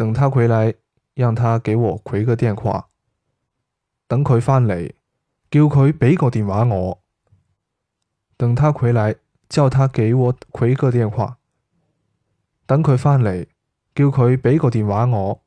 等他回来，让他给我回个电话。等佢翻嚟，叫佢俾个电话我。等他回来，叫他给我回个电话。等佢翻嚟，叫佢俾个电话我。